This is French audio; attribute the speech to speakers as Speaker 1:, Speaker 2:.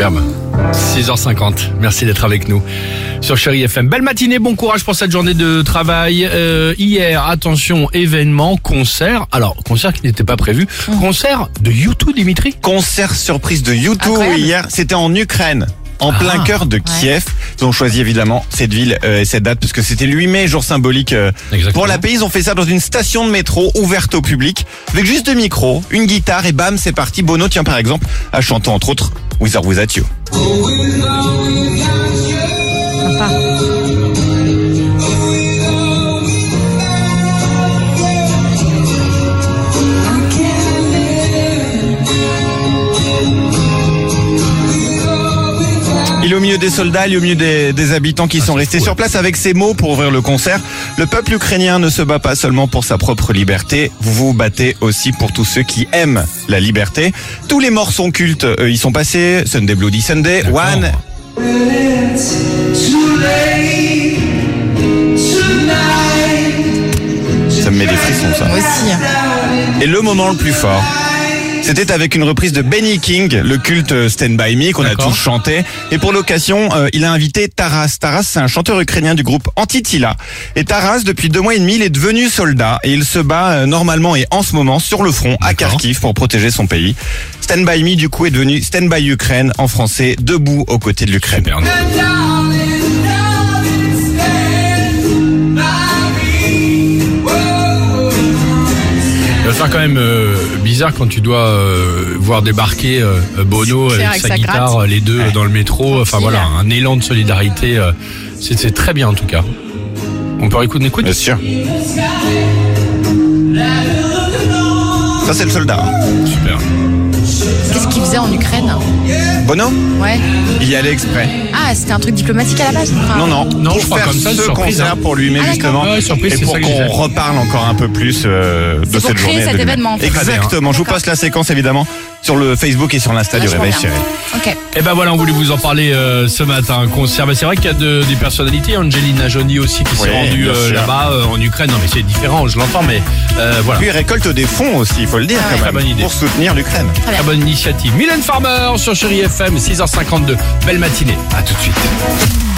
Speaker 1: Superbe. 6h50. Merci d'être avec nous sur Chéri FM. Belle matinée, bon courage pour cette journée de travail. Euh, hier, attention, événement, concert. Alors, concert qui n'était pas prévu. Concert de YouTube, Dimitri
Speaker 2: Concert surprise de YouTube
Speaker 3: Incroyable.
Speaker 2: hier, c'était en Ukraine. En
Speaker 1: Ah.
Speaker 2: plein cœur de Kiev. Ils ont choisi évidemment cette ville euh, et cette date parce que c'était le 8 mai, jour symbolique euh, pour la pays. Ils ont fait ça dans une station de métro ouverte au public avec juste deux micros, une guitare et bam, c'est parti. Bono, tiens par exemple, a chanté entre autres With or Without You. Il est au milieu des soldats, il est au milieu des, des habitants qui sont restés
Speaker 1: fou,
Speaker 2: sur
Speaker 1: ouais.
Speaker 2: place avec ces mots pour ouvrir le concert. Le peuple ukrainien ne se bat pas seulement pour sa propre liberté, vous vous battez aussi pour tous ceux qui aiment la liberté. Tous les morceaux cultes euh, y sont passés, Sunday Bloody Sunday. One, ça me met des frissons ça.
Speaker 3: Moi aussi.
Speaker 2: Et le moment le plus fort, c'était avec une reprise de Benny King, le culte Stand By Me qu'on a tous chanté. Et pour l'occasion, euh, il a invité Taras. Taras, c'est un chanteur ukrainien du groupe Antitila. Et Taras, depuis deux mois et demi, il est devenu soldat et il se bat euh, normalement et en ce moment sur le front à. Kharkiv pour protéger son pays. Stand By Me, du coup, est devenu Stand By Ukraine en français, debout aux côtés de l'Ukraine.
Speaker 1: Ça va faire quand même euh, bizarre quand tu dois euh, voir débarquer euh, Bono avec,
Speaker 3: avec
Speaker 1: sa
Speaker 3: sa
Speaker 1: guitare,
Speaker 3: gratte.
Speaker 1: les deux
Speaker 2: Ouais.
Speaker 1: dans le métro. Enfin voilà, un élan de solidarité. euh, c'est c'est très bien en tout cas. On peut écouter, écoute.
Speaker 2: Bien sûr. Ça, c'est le soldat.
Speaker 1: Super.
Speaker 3: Qu'est-ce qu'il faisait en Ukraine
Speaker 2: Bono,
Speaker 3: Ouais.
Speaker 2: il y allait exprès.
Speaker 3: Ah, c'était un truc diplomatique à la base Enfin,
Speaker 2: Non, non,
Speaker 1: Non,
Speaker 2: pour
Speaker 1: je crois
Speaker 2: faire
Speaker 1: comme ça,
Speaker 2: ce
Speaker 1: surprise,
Speaker 2: concert
Speaker 1: hein.
Speaker 2: pour lui, mais
Speaker 3: Ah,
Speaker 2: justement,
Speaker 1: d'accord. Ouais, surprise,
Speaker 2: et
Speaker 1: c'est
Speaker 2: pour qu'on reparle encore un peu plus euh, de
Speaker 3: C'est pour
Speaker 2: cette
Speaker 3: créer
Speaker 2: journée.
Speaker 3: cet événement.
Speaker 2: Exactement, je vous passe la séquence évidemment sur le Facebook et sur l'Insta du Réveil
Speaker 3: bien.
Speaker 2: Chéri.
Speaker 3: Ok.
Speaker 1: Et ben voilà, on voulait vous en parler euh, ce matin. Concert, Ben, c'est vrai qu'il y a de- des personnalités, Angelina Jolie aussi qui s'est
Speaker 2: Oui,
Speaker 1: rendue
Speaker 2: bien
Speaker 1: euh,
Speaker 2: sûr.
Speaker 1: là-bas euh, en Ukraine. Non mais c'est différent, je l'entends, mais euh, voilà.
Speaker 2: Puis il récolte des fonds aussi, il faut le dire
Speaker 3: Ah
Speaker 2: quand même,
Speaker 1: Très bonne idée.
Speaker 2: pour soutenir l'Ukraine.
Speaker 3: Très
Speaker 1: bonne initiative. Mylène Farmer sur Chéri FM, 6h52. Belle matinée. À tout de suite.